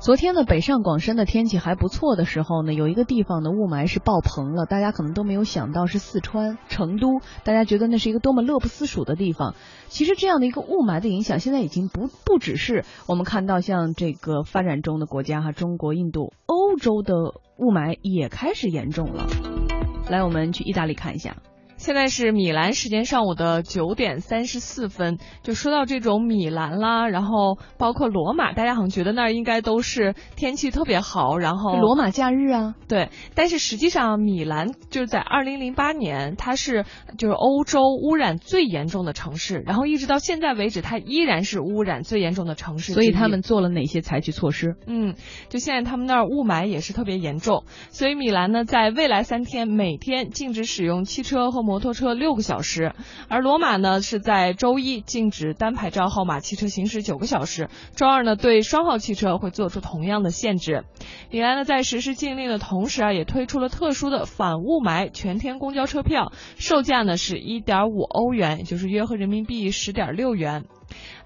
昨天呢，北上广深的天气还不错的时候呢，有一个地方的雾霾是爆棚了，大家可能都没有想到是四川成都，大家觉得那是一个多么乐不思蜀的地方。其实这样的一个雾霾的影响，现在已经不不只是我们看到像这个发展中的国家哈，中国、印度、欧洲的雾霾也开始严重了。来，我们去意大利看一下。现在是米兰时间上午的九点三十四分。就说到这种米兰啦，然后包括罗马，大家好像觉得那儿应该都是天气特别好，然后罗马假日啊，对。但是实际上，米兰就是在二零零八年，它是就是欧洲污染最严重的城市，然后一直到现在为止，它依然是污染最严重的城市。所以他们做了哪些采取措施？嗯，就现在他们那儿雾霾也是特别严重，所以米兰呢，在未来三天每天禁止使用汽车和。摩摩托车六个小时，而罗马呢是在周一禁止单牌照号码汽车行驶九个小时，周二呢对双号汽车会做出同样的限制。米兰呢在实施禁令的同时啊，也推出了特殊的反雾霾全天公交车票，售价呢是一点五欧元，也就是约合人民币十点六元。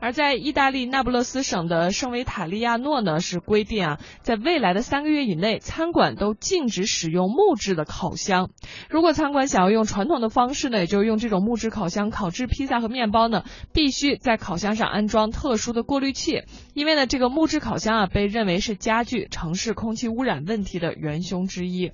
而在意大利那不勒斯省的圣维塔利亚诺呢，是规定啊，在未来的三个月以内，餐馆都禁止使用木质的烤箱。如果餐馆想要用传统的方式呢，也就是用这种木质烤箱烤制披萨和面包呢，必须在烤箱上安装特殊的过滤器，因为呢，这个木质烤箱啊，被认为是加剧城市空气污染问题的元凶之一。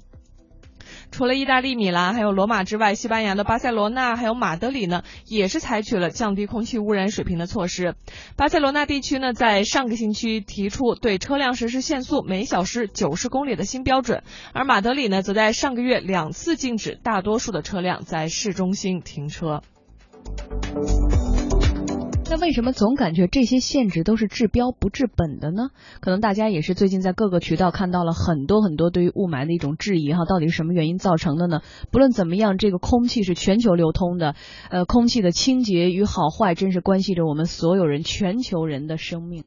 除了意大利米兰还有罗马之外，西班牙的巴塞罗那还有马德里呢，也是采取了降低空气污染水平的措施。巴塞罗那地区呢，在上个星期提出对车辆实施限速每小时九十公里的新标准，而马德里呢，则在上个月两次禁止大多数的车辆在市中心停车。那为什么总感觉这些限制都是治标不治本的呢？可能大家也是最近在各个渠道看到了很多很多对于雾霾的一种质疑哈，到底是什么原因造成的呢？不论怎么样，这个空气是全球流通的，呃，空气的清洁与好坏真是关系着我们所有人全球人的生命。